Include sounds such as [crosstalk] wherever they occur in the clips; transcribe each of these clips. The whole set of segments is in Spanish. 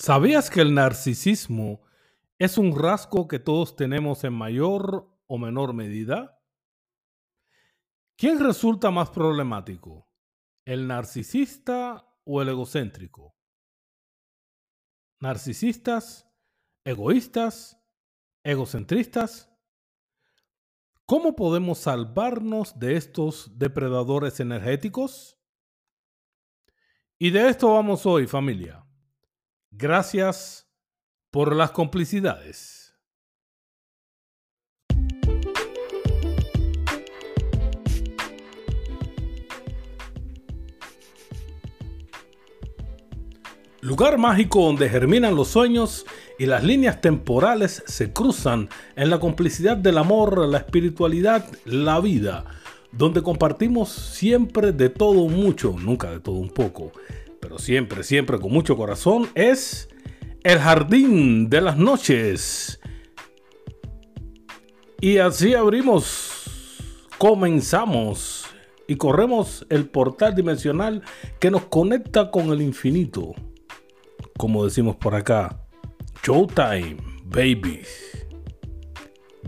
¿Sabías que el narcisismo es un rasgo que todos tenemos en mayor o menor medida? ¿Quién resulta más problemático? ¿El narcisista o el egocéntrico? ¿Narcisistas? ¿Egoístas? ¿Egocentristas? ¿Cómo podemos salvarnos de estos depredadores energéticos? Y de esto vamos hoy, familia. Gracias por las complicidades. Lugar mágico donde germinan los sueños y las líneas temporales se cruzan en la complicidad del amor, la espiritualidad, la vida, donde compartimos siempre de todo mucho, nunca de todo un poco pero siempre, siempre con mucho corazón, es El Jardín de las Noches. Y así abrimos, comenzamos y corremos el portal dimensional que nos conecta con el infinito. Como decimos por acá, Showtime, baby.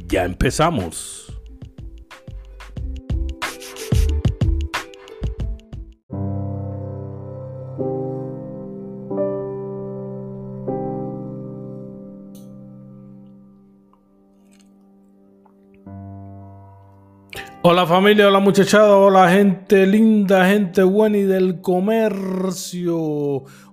Ya empezamos. Hola familia, hola muchachada, hola gente linda, gente buena y del comercio.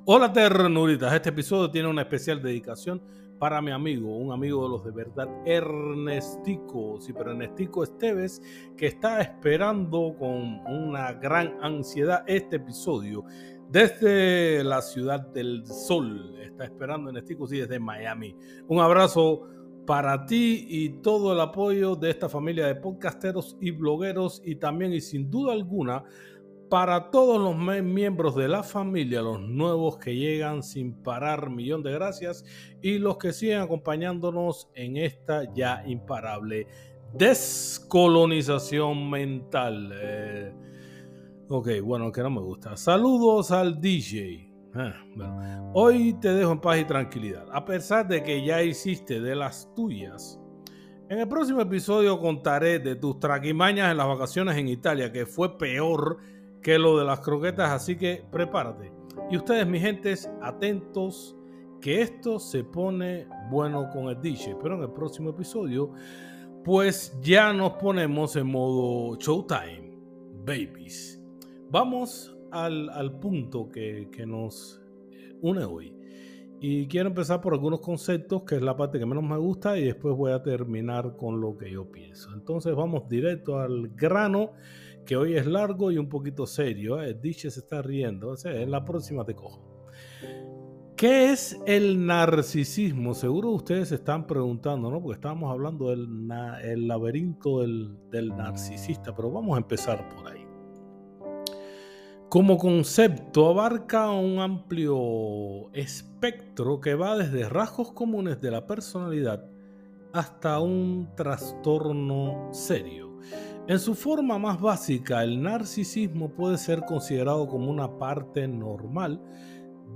Hola ternuritas, este episodio tiene una especial dedicación para mi amigo, un amigo de los de verdad, Ernestico, sí, pero Ernestico Esteves, que está esperando con una gran ansiedad este episodio desde la ciudad del sol. Está esperando Ernestico, sí, desde Miami. Un abrazo para ti y todo el apoyo de esta familia de podcasteros y blogueros y también y sin duda alguna para todos los miembros de la familia, los nuevos que llegan sin parar, millón de gracias y los que siguen acompañándonos en esta ya imparable descolonización mental. Eh, ok, bueno, que no me gusta. Saludos al DJ. Ah, hoy te dejo en paz y tranquilidad, a pesar de que ya hiciste de las tuyas. En el próximo episodio contaré de tus traquimañas en las vacaciones en Italia, que fue peor que lo de las croquetas, así que prepárate. Y ustedes, mis gentes, atentos, que esto se pone bueno con el DJ. Pero en el próximo episodio, pues ya nos ponemos en modo showtime, babies. Vamos al, punto que, nos une hoy. Y quiero empezar por algunos conceptos, que es la parte que menos me gusta, y después voy a terminar con lo que yo pienso. Entonces vamos directo al grano, que hoy es largo y un poquito serio. ¿eh? Diche se está riendo, o sea, en la próxima te cojo. ¿Qué es el narcisismo? Seguro ustedes se están preguntando, ¿no? Porque estábamos hablando del el laberinto del, del narcisista, pero vamos a empezar por ahí. Como concepto abarca un amplio espectro que va desde rasgos comunes de la personalidad hasta un trastorno serio. En su forma más básica, el narcisismo puede ser considerado como una parte normal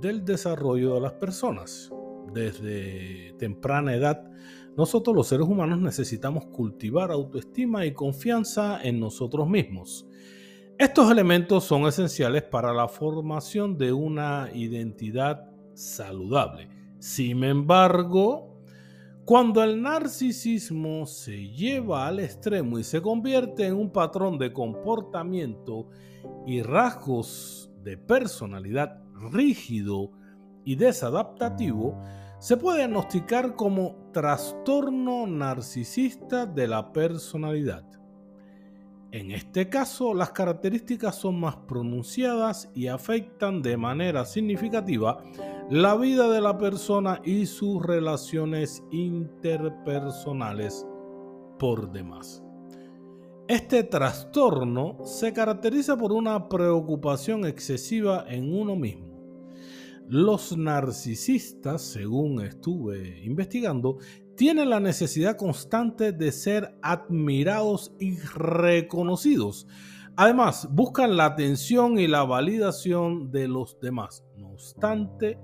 del desarrollo de las personas. Desde temprana edad, nosotros los seres humanos necesitamos cultivar autoestima y confianza en nosotros mismos. Estos elementos son esenciales para la formación de una identidad saludable. Sin embargo, cuando el narcisismo se lleva al extremo y se convierte en un patrón de comportamiento y rasgos de personalidad rígido y desadaptativo, se puede diagnosticar como trastorno narcisista de la personalidad. En este caso, las características son más pronunciadas y afectan de manera significativa la vida de la persona y sus relaciones interpersonales por demás. Este trastorno se caracteriza por una preocupación excesiva en uno mismo. Los narcisistas, según estuve investigando, tienen la necesidad constante de ser admirados y reconocidos. Además, buscan la atención y la validación de los demás. No obstante,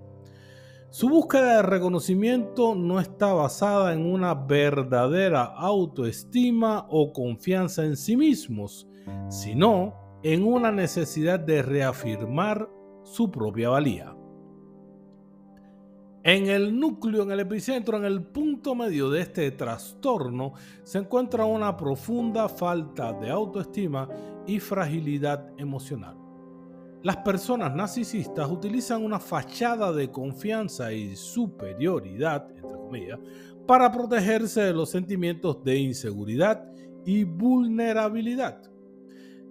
Su búsqueda de reconocimiento no está basada en una verdadera autoestima o confianza en sí mismos, sino en una necesidad de reafirmar su propia valía. En el núcleo, en el epicentro, en el punto medio de este trastorno, se encuentra una profunda falta de autoestima y fragilidad emocional. Las personas narcisistas utilizan una fachada de confianza y superioridad, entre comillas, para protegerse de los sentimientos de inseguridad y vulnerabilidad.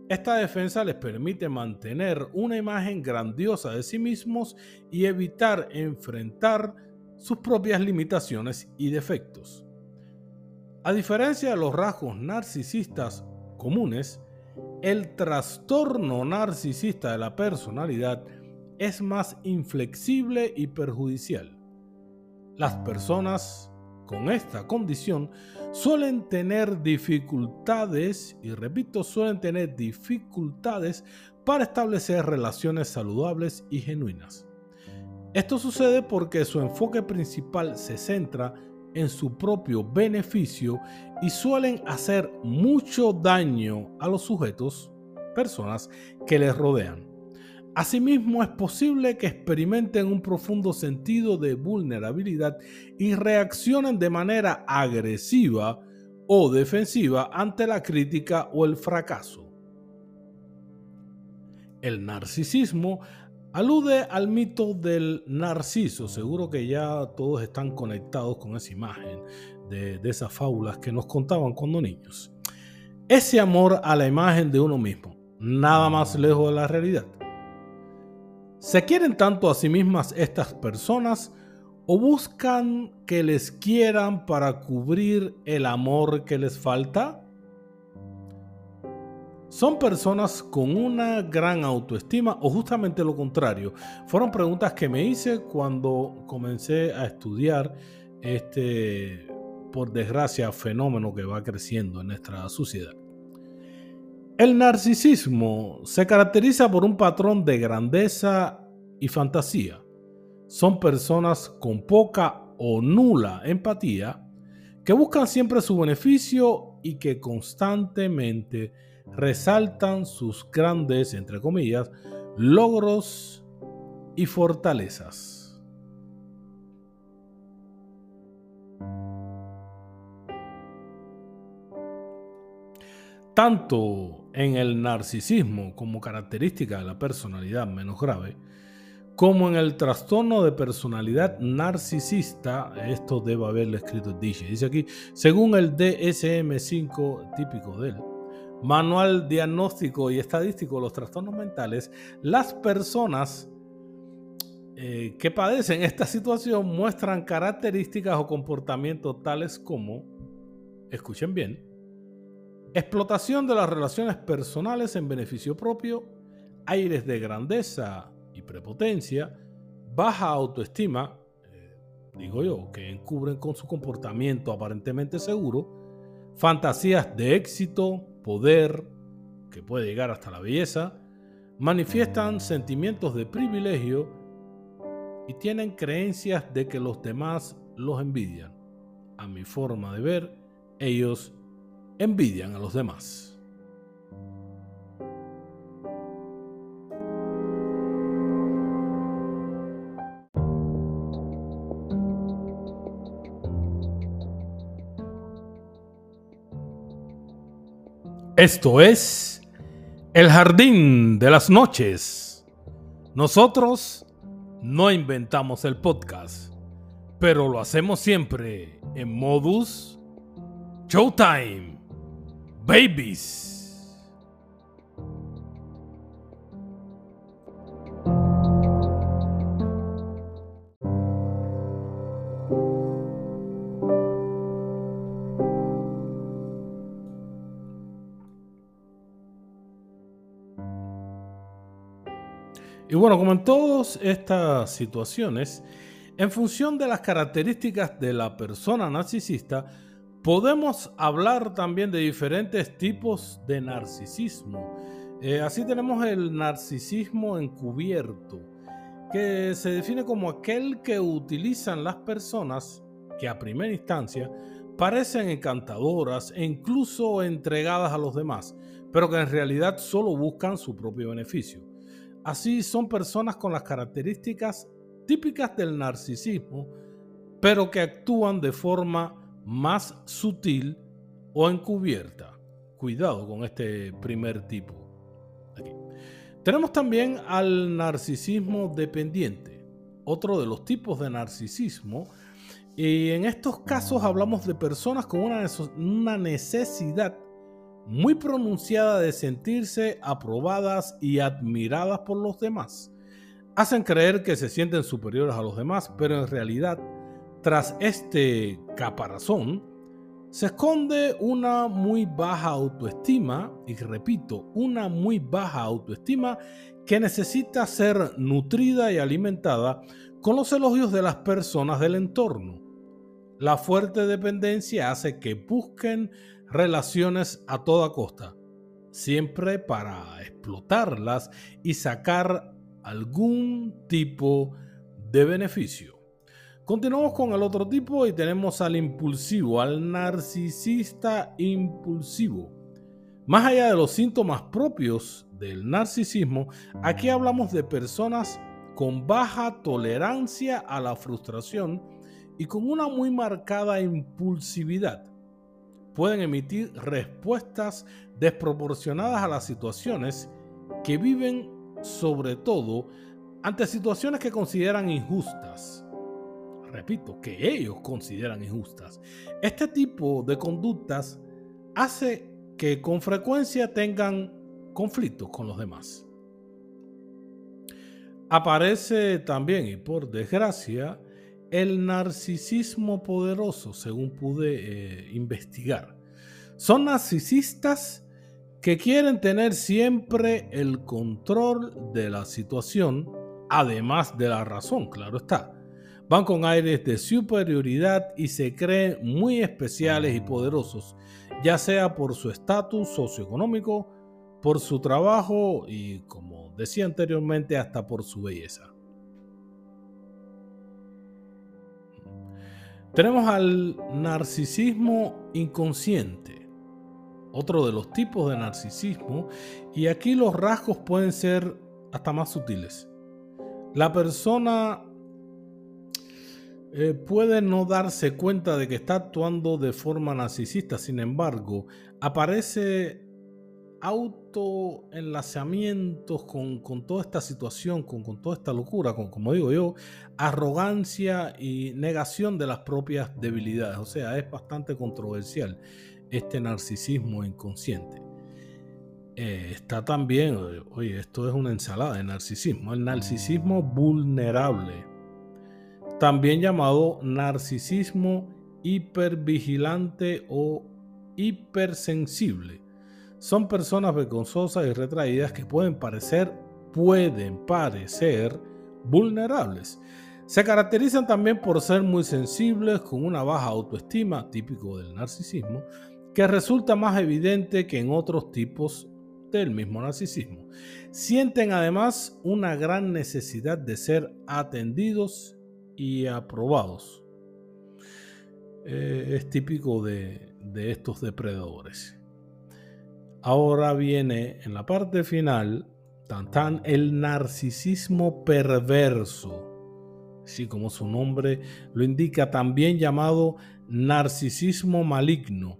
Esta defensa les permite mantener una imagen grandiosa de sí mismos y evitar enfrentar sus propias limitaciones y defectos. A diferencia de los rasgos narcisistas comunes, el trastorno narcisista de la personalidad es más inflexible y perjudicial. Las personas con esta condición suelen tener dificultades, y repito, suelen tener dificultades para establecer relaciones saludables y genuinas. Esto sucede porque su enfoque principal se centra en su propio beneficio y suelen hacer mucho daño a los sujetos, personas que les rodean. Asimismo, es posible que experimenten un profundo sentido de vulnerabilidad y reaccionen de manera agresiva o defensiva ante la crítica o el fracaso. El narcisismo Alude al mito del narciso. Seguro que ya todos están conectados con esa imagen de, esas fábulas que nos contaban cuando niños. Ese amor a la imagen de uno mismo, nada más lejos de la realidad. ¿Se quieren tanto a sí mismas estas personas o buscan que les quieran para cubrir el amor que les falta? ¿Son personas con una gran autoestima o justamente lo contrario? Fueron preguntas que me hice cuando comencé a estudiar este, por desgracia, fenómeno que va creciendo en nuestra sociedad. El narcisismo se caracteriza por un patrón de grandeza y fantasía. Son personas con poca o nula empatía que buscan siempre su beneficio y que constantemente resaltan sus grandes, entre comillas, logros y fortalezas. Tanto en el narcisismo como característica de la personalidad menos grave, como en el trastorno de personalidad narcisista, esto debe haberlo escrito Dice, dice aquí, según el DSM5 típico de él, Manual Diagnóstico y Estadístico de los Trastornos Mentales, las personas eh, que padecen esta situación muestran características o comportamientos tales como, escuchen bien, explotación de las relaciones personales en beneficio propio, aires de grandeza y prepotencia, baja autoestima, eh, digo yo, que encubren con su comportamiento aparentemente seguro, fantasías de éxito, poder, que puede llegar hasta la belleza, manifiestan sentimientos de privilegio y tienen creencias de que los demás los envidian. A mi forma de ver, ellos envidian a los demás. Esto es El Jardín de las Noches. Nosotros no inventamos el podcast, pero lo hacemos siempre en modus Showtime. Babies. Y bueno, como en todas estas situaciones, en función de las características de la persona narcisista, podemos hablar también de diferentes tipos de narcisismo. Eh, así tenemos el narcisismo encubierto. que se define como aquel que utilizan las personas que a primera instancia parecen encantadoras e incluso entregadas a los demás, pero que en realidad solo buscan su propio beneficio. Así son personas con las características típicas del narcisismo, pero que actúan de forma más sutil o encubierta. Cuidado con este primer tipo. Tenemos también al narcisismo dependiente, otro de los tipos de narcisismo y en estos casos hablamos de personas con una, necesidad muy pronunciada de sentirse aprobadas y admiradas por los demás. Hacen creer que se sienten superiores a los demás, pero en realidad, tras este caparazón, se esconde una muy baja autoestima, y repito, una muy baja autoestima que necesita ser nutrida y alimentada con los elogios de las personas del entorno. La fuerte dependencia hace que busquen relaciones a toda costa, siempre para explotarlas y sacar algún tipo de beneficio. Continuamos con el otro tipo y tenemos al impulsivo, al narcisista impulsivo. Más allá de los síntomas propios del narcisismo, aquí hablamos de personas con baja tolerancia a la frustración y con una muy marcada impulsividad pueden emitir respuestas desproporcionadas a las situaciones que viven sobre todo ante situaciones que consideran injustas. Repito, que ellos consideran injustas. Este tipo de conductas hace que con frecuencia tengan conflictos con los demás. Aparece también, y por desgracia, el narcisismo poderoso, según pude eh, investigar. Son narcisistas que quieren tener siempre el control de la situación, además de la razón, claro está. Van con aires de superioridad y se creen muy especiales y poderosos, ya sea por su estatus socioeconómico, por su trabajo y, como decía anteriormente, hasta por su belleza. Tenemos al narcisismo inconsciente, otro de los tipos de narcisismo, y aquí los rasgos pueden ser hasta más sutiles. La persona eh, puede no darse cuenta de que está actuando de forma narcisista, sin embargo, aparece autoenlazamientos con, con toda esta situación, con, con toda esta locura, con, como digo yo, arrogancia y negación de las propias debilidades. O sea, es bastante controversial este narcisismo inconsciente. Eh, está también, oye, esto es una ensalada de narcisismo, el narcisismo vulnerable, también llamado narcisismo hipervigilante o hipersensible son personas vergonzosas y retraídas que pueden parecer, pueden parecer vulnerables. Se caracterizan también por ser muy sensibles, con una baja autoestima, típico del narcisismo, que resulta más evidente que en otros tipos del mismo narcisismo. Sienten además una gran necesidad de ser atendidos y aprobados. Eh, es típico de estos depredadores. Ahora viene en la parte final, tan, tan el narcisismo perverso, así como su nombre lo indica, también llamado narcisismo maligno.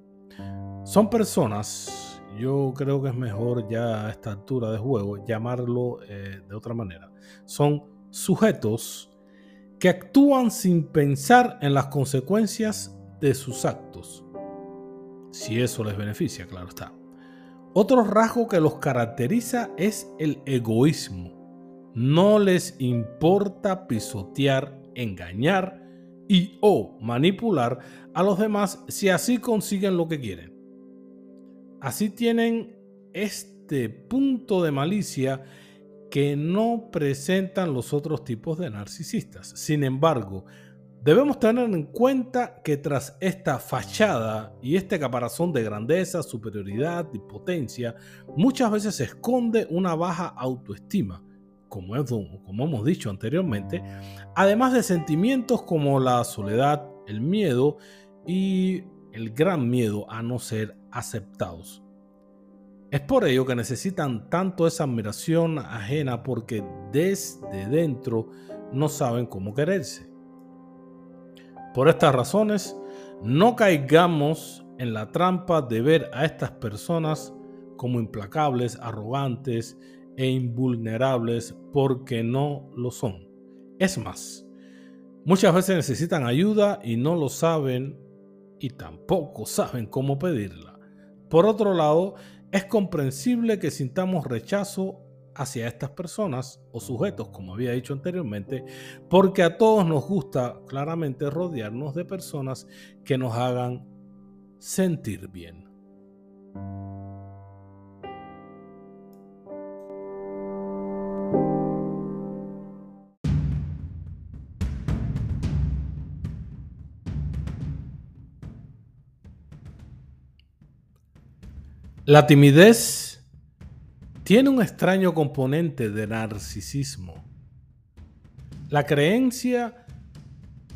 Son personas, yo creo que es mejor ya a esta altura de juego llamarlo eh, de otra manera. Son sujetos que actúan sin pensar en las consecuencias de sus actos. Si eso les beneficia, claro está. Otro rasgo que los caracteriza es el egoísmo. No les importa pisotear, engañar y o manipular a los demás si así consiguen lo que quieren. Así tienen este punto de malicia que no presentan los otros tipos de narcisistas. Sin embargo, Debemos tener en cuenta que tras esta fachada y este caparazón de grandeza, superioridad y potencia, muchas veces se esconde una baja autoestima, como, como hemos dicho anteriormente, además de sentimientos como la soledad, el miedo y el gran miedo a no ser aceptados. Es por ello que necesitan tanto esa admiración ajena porque desde dentro no saben cómo quererse. Por estas razones, no caigamos en la trampa de ver a estas personas como implacables, arrogantes e invulnerables porque no lo son. Es más, muchas veces necesitan ayuda y no lo saben y tampoco saben cómo pedirla. Por otro lado, es comprensible que sintamos rechazo hacia estas personas o sujetos, como había dicho anteriormente, porque a todos nos gusta claramente rodearnos de personas que nos hagan sentir bien. La timidez tiene un extraño componente de narcisismo. La creencia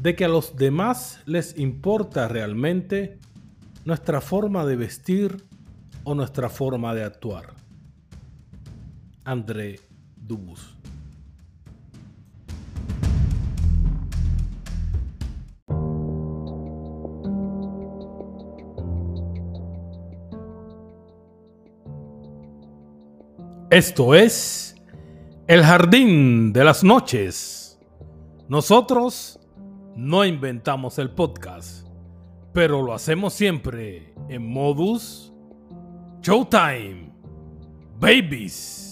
de que a los demás les importa realmente nuestra forma de vestir o nuestra forma de actuar. André Dubus. Esto es El Jardín de las Noches. Nosotros no inventamos el podcast, pero lo hacemos siempre en modus Showtime. Babies.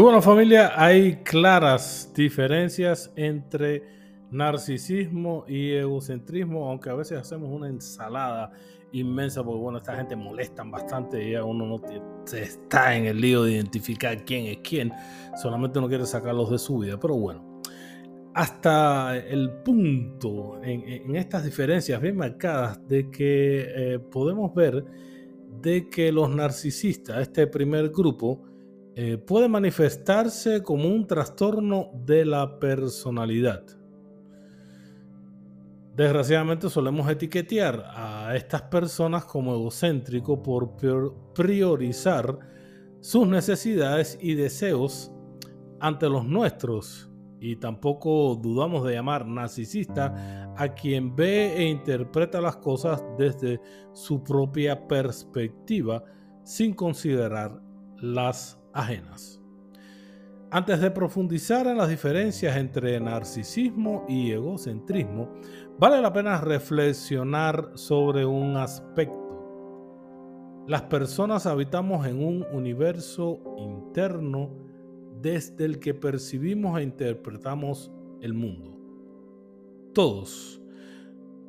Bueno familia, hay claras diferencias entre narcisismo y egocentrismo, aunque a veces hacemos una ensalada inmensa, porque bueno, esta gente molestan bastante y uno no está en el lío de identificar quién es quién, solamente no quiere sacarlos de su vida, pero bueno. Hasta el punto en, estas diferencias bien marcadas de que eh, podemos ver de que los narcisistas, este primer grupo, eh, puede manifestarse como un trastorno de la personalidad. Desgraciadamente solemos etiquetear a estas personas como egocéntrico por priorizar sus necesidades y deseos ante los nuestros. Y tampoco dudamos de llamar narcisista a quien ve e interpreta las cosas desde su propia perspectiva sin considerar las ajenas. Antes de profundizar en las diferencias entre narcisismo y egocentrismo, vale la pena reflexionar sobre un aspecto. Las personas habitamos en un universo interno desde el que percibimos e interpretamos el mundo. Todos,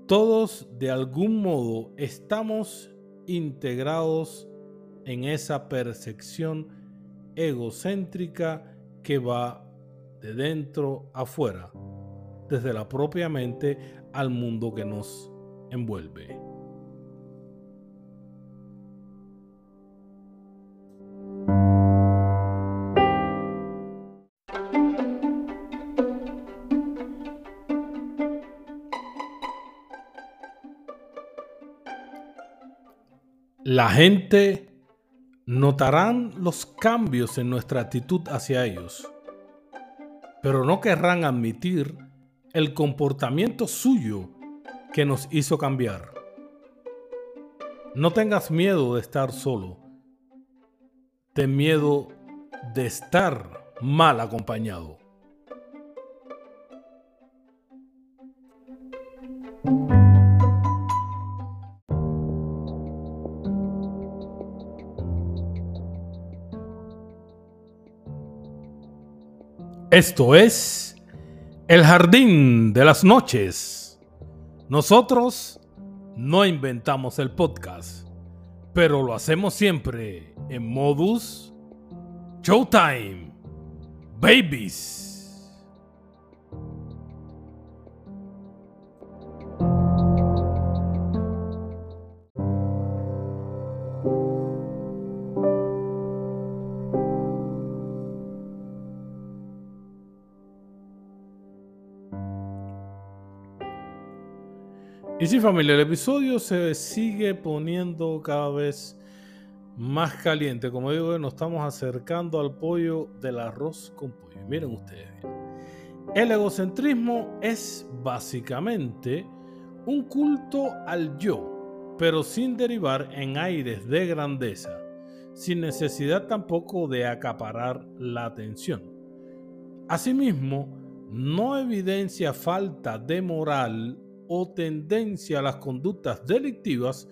todos de algún modo estamos integrados en esa percepción egocéntrica que va de dentro afuera, desde la propia mente al mundo que nos envuelve. La gente notarán los cambios en nuestra actitud hacia ellos, pero no querrán admitir el comportamiento suyo que nos hizo cambiar. No tengas miedo de estar solo. Ten miedo de estar mal acompañado. Esto es El Jardín de las Noches. Nosotros no inventamos el podcast, pero lo hacemos siempre en modus Showtime. Babies. Familia, el episodio se sigue poniendo cada vez más caliente. Como digo, nos estamos acercando al pollo del arroz con pollo. miren ustedes, el egocentrismo es básicamente un culto al yo, pero sin derivar en aires de grandeza, sin necesidad tampoco de acaparar la atención. Asimismo, no evidencia falta de moral o tendencia a las conductas delictivas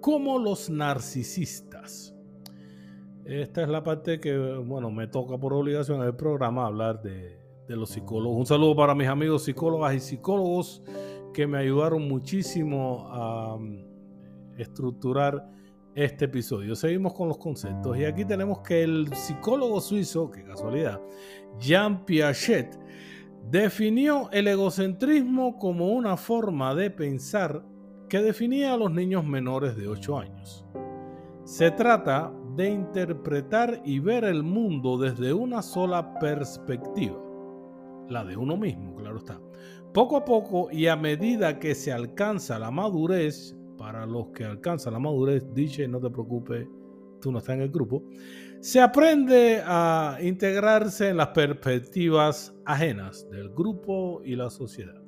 como los narcisistas. Esta es la parte que, bueno, me toca por obligación en el programa hablar de, los psicólogos. Un saludo para mis amigos psicólogas y psicólogos que me ayudaron muchísimo a um, estructurar este episodio. Seguimos con los conceptos y aquí tenemos que el psicólogo suizo, qué casualidad, Jean Piaget, definió el egocentrismo como una forma de pensar que definía a los niños menores de 8 años. Se trata de interpretar y ver el mundo desde una sola perspectiva, la de uno mismo, claro está. Poco a poco y a medida que se alcanza la madurez, para los que alcanzan la madurez, dice no te preocupes, tú no estás en el grupo, se aprende a integrarse en las perspectivas ajenas del grupo y la sociedad.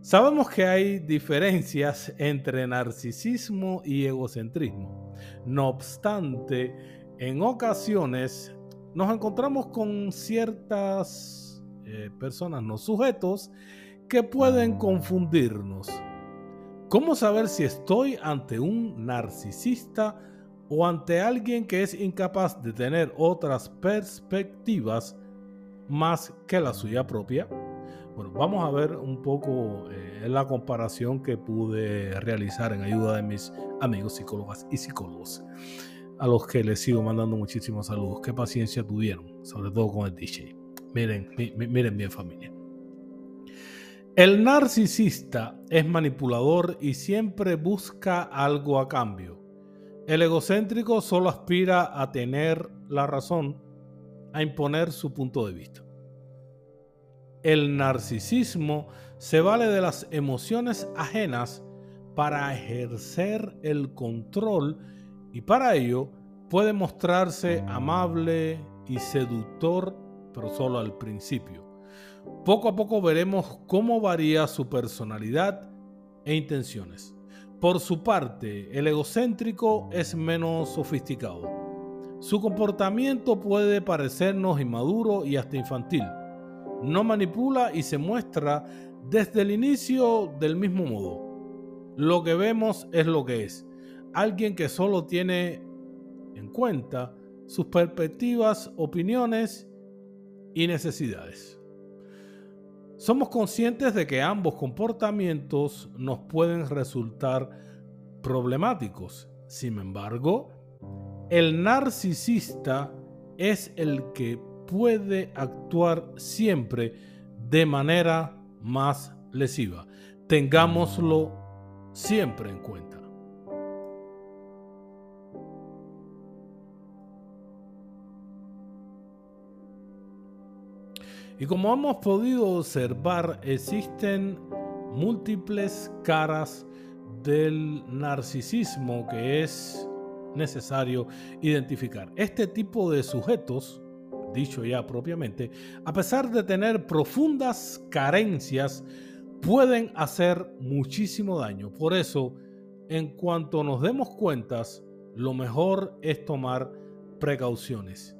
Sabemos que hay diferencias entre narcisismo y egocentrismo. No obstante, en ocasiones nos encontramos con ciertas eh, personas, no sujetos, que pueden confundirnos. ¿Cómo saber si estoy ante un narcisista o ante alguien que es incapaz de tener otras perspectivas más que la suya propia? Bueno, vamos a ver un poco eh, la comparación que pude realizar en ayuda de mis amigos psicólogas y psicólogos, a los que les sigo mandando muchísimos saludos. Qué paciencia tuvieron, sobre todo con el DJ. Miren, miren bien familia. El narcisista es manipulador y siempre busca algo a cambio. El egocéntrico solo aspira a tener la razón, a imponer su punto de vista. El narcisismo se vale de las emociones ajenas para ejercer el control y para ello puede mostrarse amable y seductor, pero solo al principio. Poco a poco veremos cómo varía su personalidad e intenciones. Por su parte, el egocéntrico es menos sofisticado. Su comportamiento puede parecernos inmaduro y hasta infantil. No manipula y se muestra desde el inicio del mismo modo. Lo que vemos es lo que es. Alguien que solo tiene en cuenta sus perspectivas, opiniones y necesidades. Somos conscientes de que ambos comportamientos nos pueden resultar problemáticos. Sin embargo, el narcisista es el que puede actuar siempre de manera más lesiva. Tengámoslo siempre en cuenta. Y como hemos podido observar, existen múltiples caras del narcisismo que es necesario identificar. Este tipo de sujetos, dicho ya propiamente, a pesar de tener profundas carencias, pueden hacer muchísimo daño. Por eso, en cuanto nos demos cuentas, lo mejor es tomar precauciones.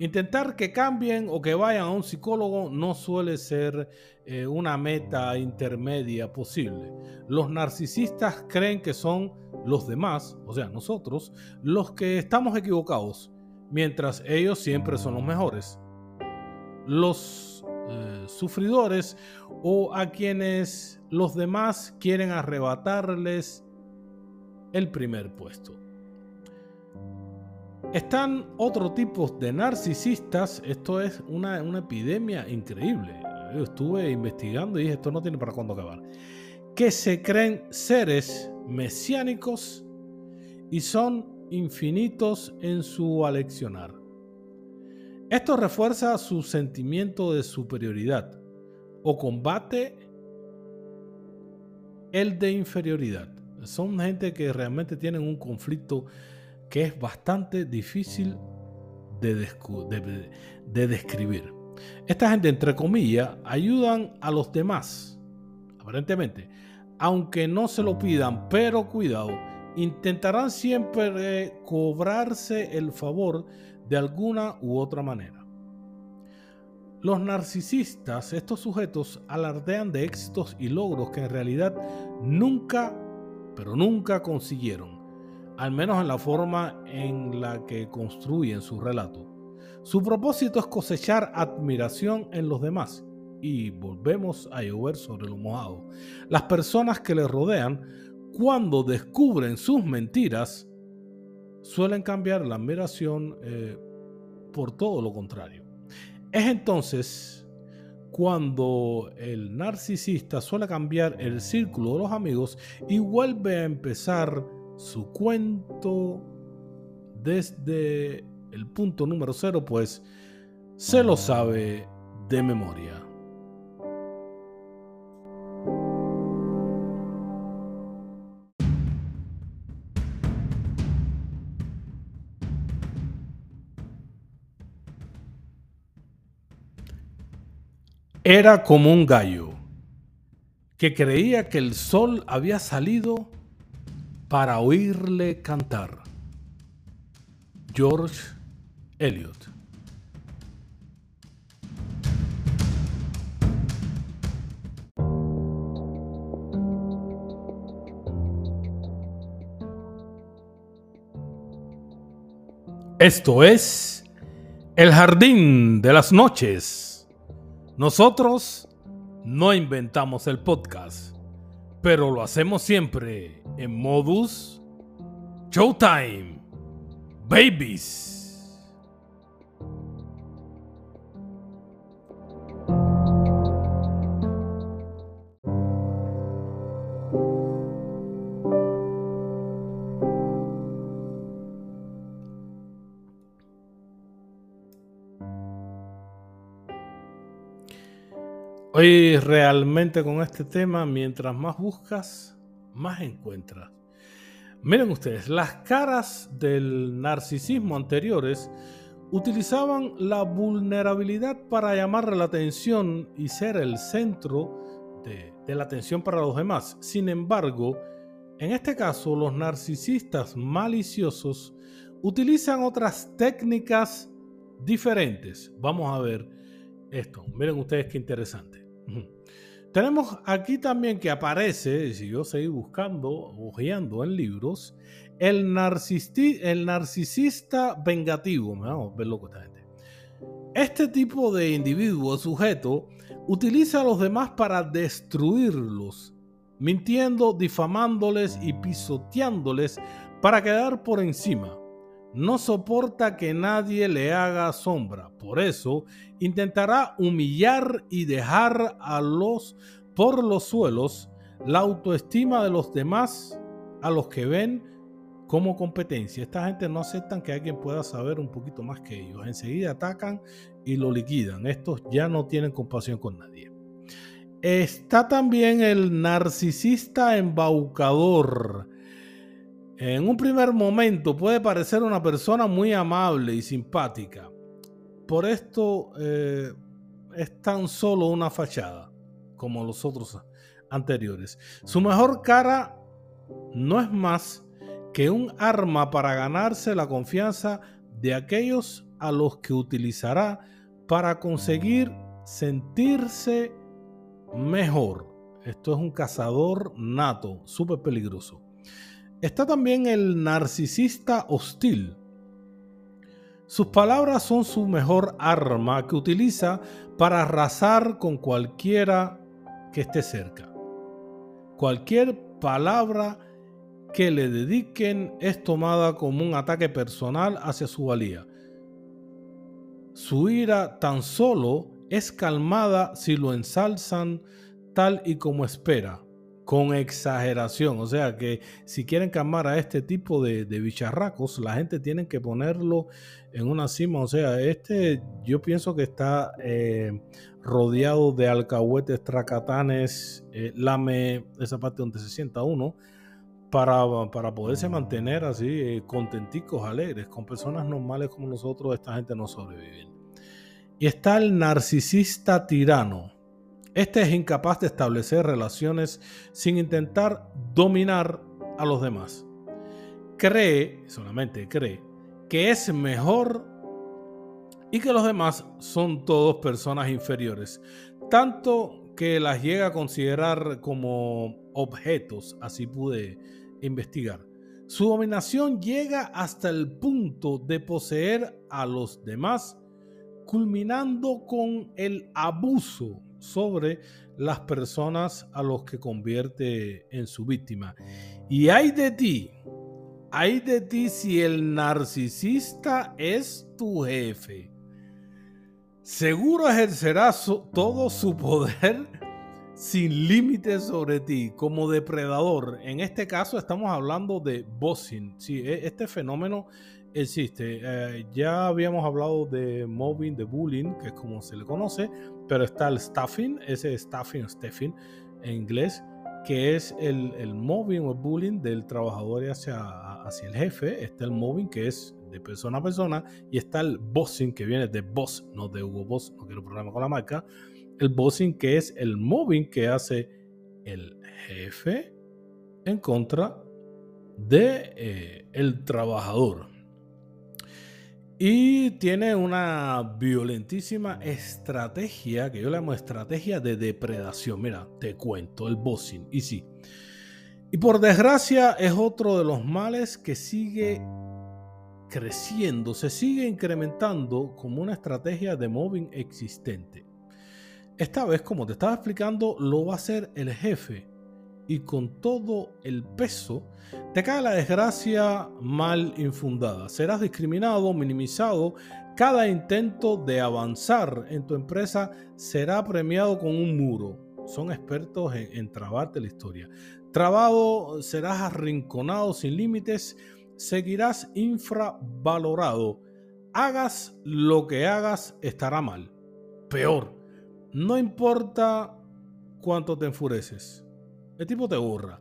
Intentar que cambien o que vayan a un psicólogo no suele ser eh, una meta intermedia posible. Los narcisistas creen que son los demás, o sea, nosotros, los que estamos equivocados, mientras ellos siempre son los mejores. Los eh, sufridores o a quienes los demás quieren arrebatarles el primer puesto. Están otro tipo de narcisistas, esto es una, una epidemia increíble. Estuve investigando y dije, esto no tiene para cuándo acabar. Que se creen seres mesiánicos y son infinitos en su aleccionar. Esto refuerza su sentimiento de superioridad o combate el de inferioridad. Son gente que realmente tienen un conflicto que es bastante difícil de, de, describir. Esta gente, entre comillas, ayudan a los demás, aparentemente, aunque no se lo pidan, pero cuidado, intentarán siempre cobrarse el favor de alguna u otra manera. Los narcisistas, estos sujetos, alardean de éxitos y logros que en realidad nunca, pero nunca consiguieron, al menos en la forma en la que construyen su relato. Su propósito es cosechar admiración en los demás y volvemos a llover sobre lo mojado. Las personas que le rodean, cuando descubren sus mentiras, suelen cambiar la admiración eh, por todo lo contrario. Es entonces cuando el narcisista suele cambiar el círculo de los amigos y vuelve a empezar su cuento desde el punto número cero, pues se lo sabe de memoria. Era como un gallo que creía que el sol había salido para oírle cantar. George Eliot. Esto es El Jardín de las Noches. Nosotros no inventamos el podcast, pero lo hacemos siempre en modus Showtime. Babies. Hoy realmente con este tema, mientras más buscas, más encuentras. Miren ustedes, las caras del narcisismo anteriores utilizaban la vulnerabilidad para llamar la atención y ser el centro de, la atención para los demás. Sin embargo, en este caso, los narcisistas maliciosos utilizan otras técnicas diferentes. Vamos a ver esto. Miren ustedes qué interesante. Tenemos aquí también que aparece, si yo seguir buscando, ojeando en libros, el, el narcisista vengativo. Vamos a ver loco esta gente. Este tipo de individuo, sujeto, utiliza a los demás para destruirlos, mintiendo, difamándoles y pisoteándoles para quedar por encima no soporta que nadie le haga sombra. Por eso intentará humillar y dejar a los por los suelos la autoestima de los demás a los que ven como competencia. Esta gente no aceptan que alguien pueda saber un poquito más que ellos. Enseguida atacan y lo liquidan. Estos ya no tienen compasión con nadie. Está también el narcisista embaucador en un primer momento puede parecer una persona muy amable y simpática. Por esto eh, es tan solo una fachada, como los otros anteriores. Su mejor cara no es más que un arma para ganarse la confianza de aquellos a los que utilizará para conseguir sentirse mejor. Esto es un cazador nato, súper peligroso. Está también el narcisista hostil. Sus palabras son su mejor arma que utiliza para arrasar con cualquiera que esté cerca. Cualquier palabra que le dediquen es tomada como un ataque personal hacia su valía. Su ira tan solo es calmada si lo ensalzan tal y como espera, con exageración. O sea que si quieren calmar a este tipo de, bicharracos, la gente tiene que ponerlo en una cima. O sea, este yo pienso que está eh, rodeado de alcahuetes, tracatanes, eh, lame esa parte donde se sienta uno. Para, para poderse mantener así eh, contenticos, alegres, con personas normales como nosotros, esta gente no sobrevive. Y está el narcisista tirano. Este es incapaz de establecer relaciones sin intentar dominar a los demás. Cree, solamente cree, que es mejor y que los demás son todos personas inferiores, tanto que las llega a considerar como objetos, así pude investigar. Su dominación llega hasta el punto de poseer a los demás culminando con el abuso sobre las personas a los que convierte en su víctima. Y hay de ti, hay de ti si el narcisista es tu jefe. Seguro ejercerá todo su poder [laughs] sin límites sobre ti como depredador. En este caso estamos hablando de bossing. Sí, e, este fenómeno existe. Eh, ya habíamos hablado de mobbing, de bullying, que es como se le conoce, pero está el staffing, ese staffing, staffing en inglés, que es el, el mobbing o bullying del trabajador hacia, hacia el jefe. Está el mobbing, que es de persona a persona, y está el bossing, que viene de boss, no de Hugo Boss, no quiero problema con la marca. El bossing, que es el mobbing que hace el jefe en contra de eh, el trabajador. Y tiene una violentísima estrategia, que yo le llamo estrategia de depredación. Mira, te cuento, el bossing. Y sí. Y por desgracia es otro de los males que sigue creciendo, se sigue incrementando como una estrategia de mobbing existente. Esta vez, como te estaba explicando, lo va a hacer el jefe y con todo el peso, te cae la desgracia mal infundada. Serás discriminado, minimizado. Cada intento de avanzar en tu empresa será premiado con un muro. Son expertos en, trabarte la historia. Trabado, serás arrinconado sin límites, seguirás infravalorado. Hagas lo que hagas, estará mal. Peor, no importa cuánto te enfureces el tipo te borra.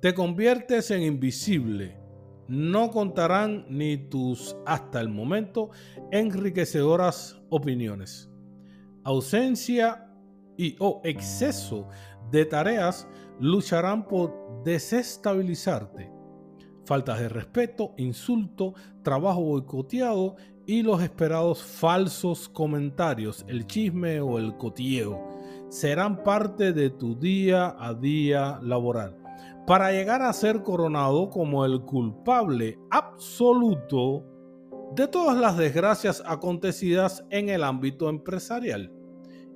Te conviertes en invisible. No contarán ni tus, hasta el momento, enriquecedoras opiniones. Ausencia y o exceso de tareas lucharán por desestabilizarte. Faltas de respeto, insulto, trabajo boicoteado y los esperados falsos comentarios, el chisme o el cotilleo serán parte de tu día a día laboral, para llegar a ser coronado como el culpable absoluto de todas las desgracias acontecidas en el ámbito empresarial.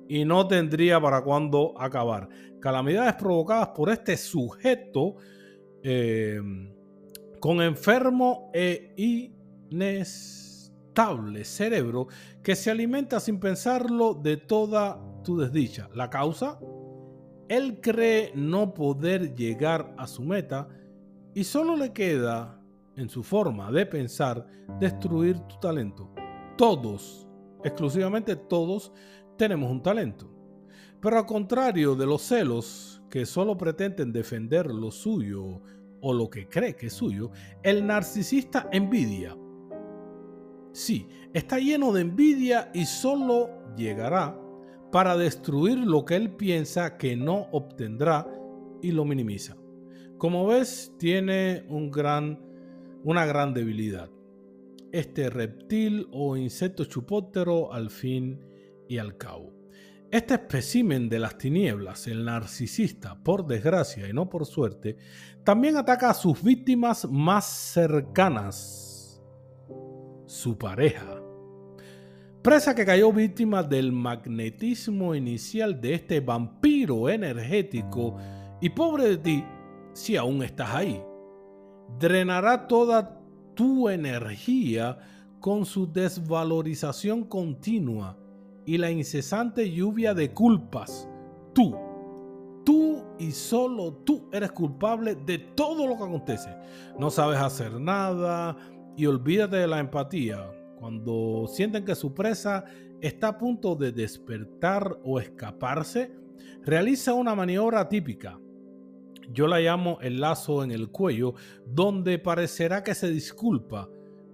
Y no tendría para cuándo acabar. Calamidades provocadas por este sujeto eh, con enfermo e inestable cerebro que se alimenta sin pensarlo de toda tu desdicha. La causa, él cree no poder llegar a su meta y solo le queda, en su forma de pensar, destruir tu talento. Todos, exclusivamente todos, tenemos un talento. Pero al contrario de los celos, que solo pretenden defender lo suyo o lo que cree que es suyo, el narcisista envidia. Sí, está lleno de envidia y solo llegará para destruir lo que él piensa que no obtendrá y lo minimiza. Como ves, tiene una gran debilidad. Este reptil o insecto chupótero al fin y al cabo. Este espécimen de las tinieblas, el narcisista, por desgracia y no por suerte, también ataca a sus víctimas más cercanas, su pareja Presa que cayó víctima del magnetismo inicial de este vampiro energético y pobre de ti si aún estás ahí. drenará toda tu energía con su desvalorización continua y la incesante lluvia de culpas. Tú, tú y solo tú eres culpable de todo lo que acontece. No sabes hacer nada y olvídate de la empatía. Cuando sienten que su presa está a punto de despertar o escaparse, realiza una maniobra típica. Yo la llamo el lazo en el cuello, donde parecerá que se disculpa,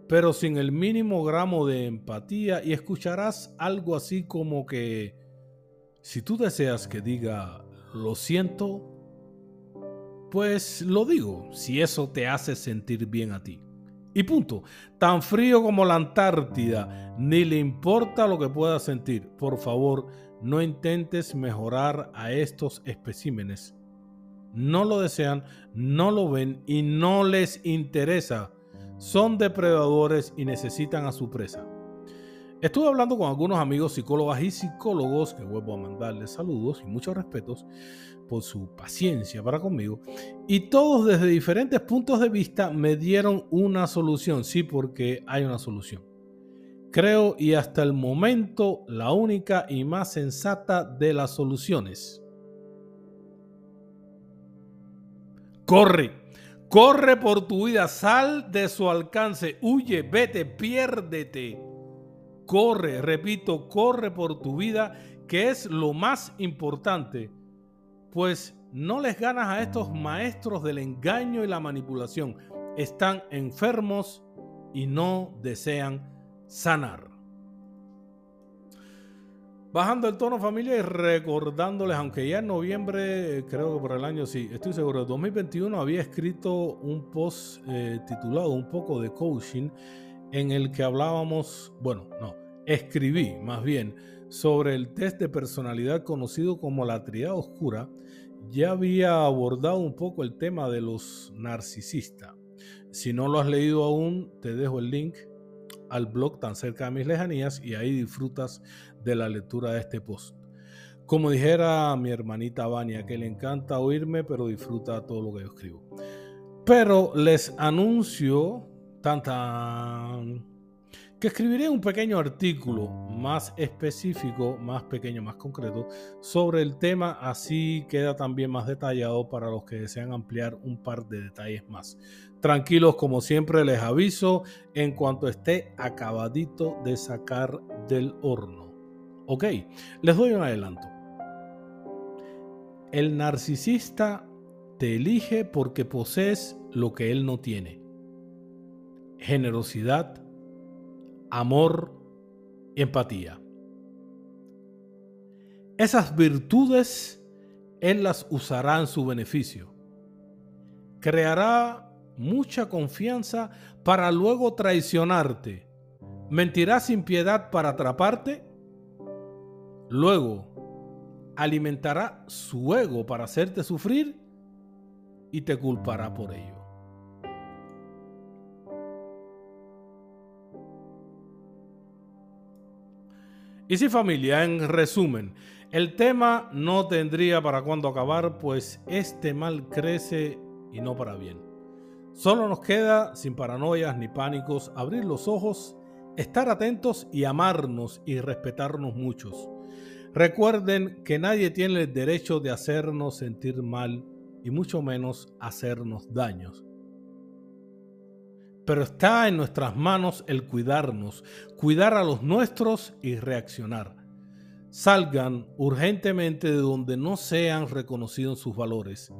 pero sin el mínimo gramo de empatía y escucharás algo así como que, si tú deseas que diga, lo siento, pues lo digo, si eso te hace sentir bien a ti. Y punto. Tan frío como la Antártida, ni le importa lo que puedas sentir. Por favor, no intentes mejorar a estos especímenes. No lo desean, no lo ven y no les interesa. Son depredadores y necesitan a su presa. Estuve hablando con algunos amigos psicólogas y psicólogos, que vuelvo a mandarles saludos y muchos respetos por su paciencia para conmigo, y todos desde diferentes puntos de vista me dieron una solución, sí, porque hay una solución. Creo y hasta el momento la única y más sensata de las soluciones. Corre, corre por tu vida, sal de su alcance, huye, vete, piérdete corre, repito, corre por tu vida, que es lo más importante, pues no les ganas a estos maestros del engaño y la manipulación. Están enfermos y no desean sanar. Bajando el tono familia y recordándoles, aunque ya en noviembre, creo que por el año sí, estoy seguro, de 2021 había escrito un post eh, titulado Un poco de coaching en el que hablábamos, bueno, no, escribí más bien sobre el test de personalidad conocido como la triada oscura, ya había abordado un poco el tema de los narcisistas. Si no lo has leído aún, te dejo el link al blog tan cerca de mis lejanías y ahí disfrutas de la lectura de este post. Como dijera mi hermanita Vania, que le encanta oírme, pero disfruta todo lo que yo escribo. Pero les anuncio que escribiré un pequeño artículo más específico, más pequeño, más concreto sobre el tema, así queda también más detallado para los que desean ampliar un par de detalles más. Tranquilos, como siempre les aviso en cuanto esté acabadito de sacar del horno. Ok, les doy un adelanto. El narcisista te elige porque posees lo que él no tiene generosidad, amor y empatía. Esas virtudes Él las usará en su beneficio. Creará mucha confianza para luego traicionarte. Mentirá sin piedad para atraparte. Luego alimentará su ego para hacerte sufrir y te culpará por ello. Y sí familia, en resumen, el tema no tendría para cuándo acabar, pues este mal crece y no para bien. Solo nos queda, sin paranoias ni pánicos, abrir los ojos, estar atentos y amarnos y respetarnos muchos. Recuerden que nadie tiene el derecho de hacernos sentir mal y mucho menos hacernos daños pero está en nuestras manos el cuidarnos, cuidar a los nuestros y reaccionar. Salgan urgentemente de donde no sean reconocidos sus valores.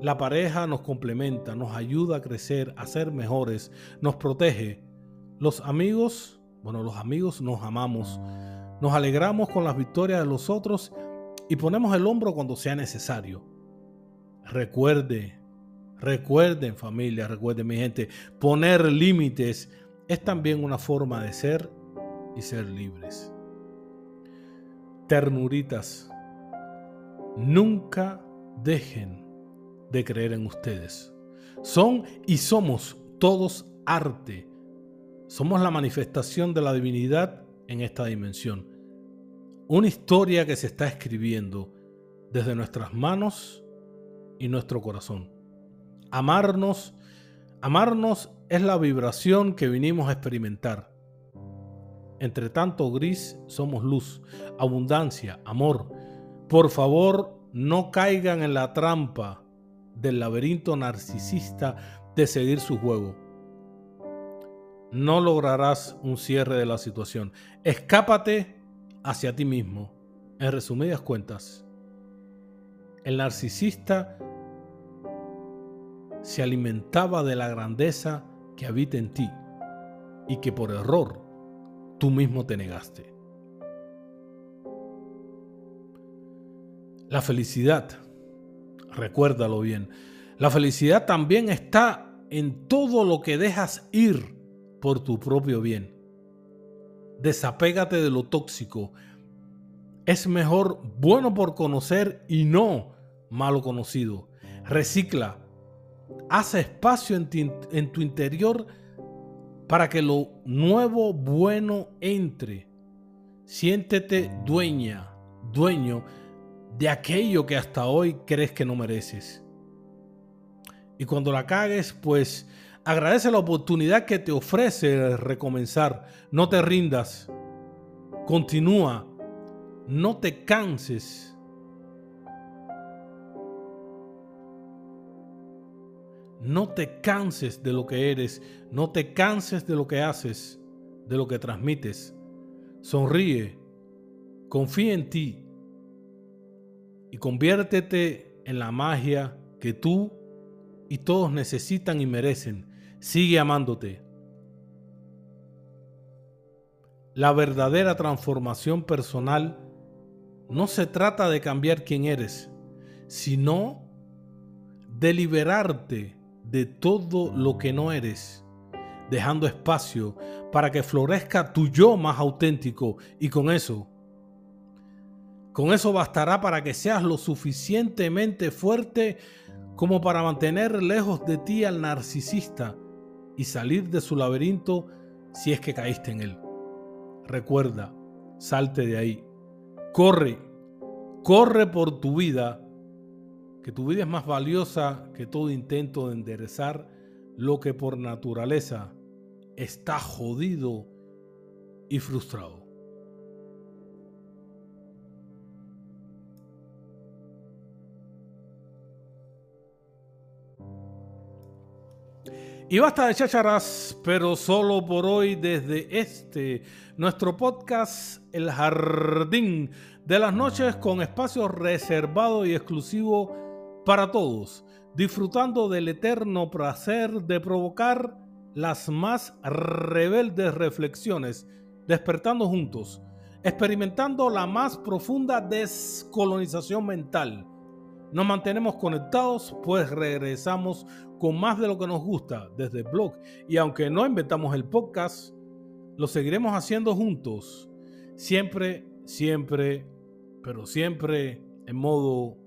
La pareja nos complementa, nos ayuda a crecer, a ser mejores, nos protege. Los amigos, bueno, los amigos nos amamos, nos alegramos con las victorias de los otros y ponemos el hombro cuando sea necesario. Recuerde, Recuerden familia, recuerden mi gente, poner límites es también una forma de ser y ser libres. Ternuritas, nunca dejen de creer en ustedes. Son y somos todos arte. Somos la manifestación de la divinidad en esta dimensión. Una historia que se está escribiendo desde nuestras manos y nuestro corazón. Amarnos, amarnos es la vibración que vinimos a experimentar. Entre tanto gris somos luz, abundancia, amor. Por favor, no caigan en la trampa del laberinto narcisista de seguir su juego. No lograrás un cierre de la situación. Escápate hacia ti mismo. En resumidas cuentas, el narcisista se alimentaba de la grandeza que habita en ti y que por error tú mismo te negaste. La felicidad, recuérdalo bien, la felicidad también está en todo lo que dejas ir por tu propio bien. Desapégate de lo tóxico. Es mejor bueno por conocer y no malo conocido. Recicla. Haz espacio en, en tu interior para que lo nuevo bueno entre. Siéntete dueña, dueño de aquello que hasta hoy crees que no mereces. Y cuando la cagues, pues agradece la oportunidad que te ofrece recomenzar. No te rindas. Continúa. No te canses. No te canses de lo que eres, no te canses de lo que haces, de lo que transmites. Sonríe, confía en ti y conviértete en la magia que tú y todos necesitan y merecen. Sigue amándote. La verdadera transformación personal no se trata de cambiar quién eres, sino de liberarte de todo lo que no eres, dejando espacio para que florezca tu yo más auténtico y con eso, con eso bastará para que seas lo suficientemente fuerte como para mantener lejos de ti al narcisista y salir de su laberinto si es que caíste en él. Recuerda, salte de ahí. Corre, corre por tu vida que tu vida es más valiosa que todo intento de enderezar lo que por naturaleza está jodido y frustrado. Y basta de chacharas, pero solo por hoy desde este, nuestro podcast El Jardín de las Noches con espacio reservado y exclusivo para todos, disfrutando del eterno placer de provocar las más rebeldes reflexiones, despertando juntos, experimentando la más profunda descolonización mental. Nos mantenemos conectados, pues regresamos con más de lo que nos gusta desde el blog. Y aunque no inventamos el podcast, lo seguiremos haciendo juntos. Siempre, siempre, pero siempre en modo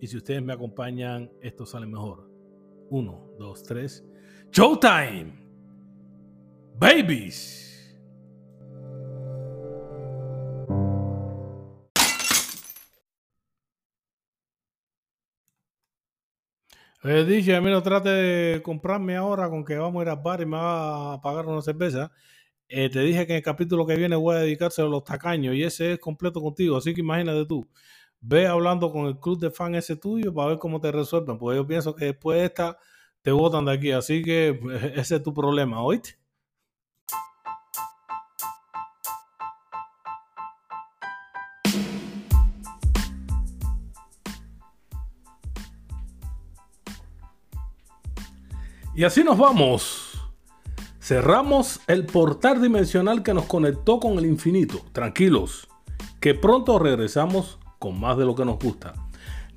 y si ustedes me acompañan, esto sale mejor. Uno, dos, tres. Showtime. Babies. Eh, dije, mí no trate de comprarme ahora con que vamos a ir al bar y me va a pagar una cerveza. Eh, te dije que en el capítulo que viene voy a dedicarse a los tacaños y ese es completo contigo, así que imagínate tú ve hablando con el club de fan ese tuyo para ver cómo te resuelven, porque yo pienso que después de esta te botan de aquí, así que ese es tu problema, ¿oíste? Y así nos vamos. Cerramos el portal dimensional que nos conectó con el infinito. Tranquilos, que pronto regresamos con más de lo que nos gusta.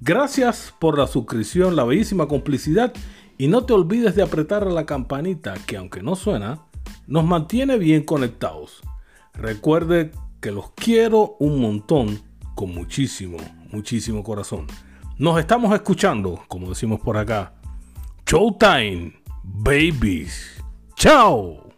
Gracias por la suscripción, la bellísima complicidad y no te olvides de apretar la campanita que aunque no suena, nos mantiene bien conectados. Recuerde que los quiero un montón con muchísimo, muchísimo corazón. Nos estamos escuchando, como decimos por acá. Showtime, babies. Chao.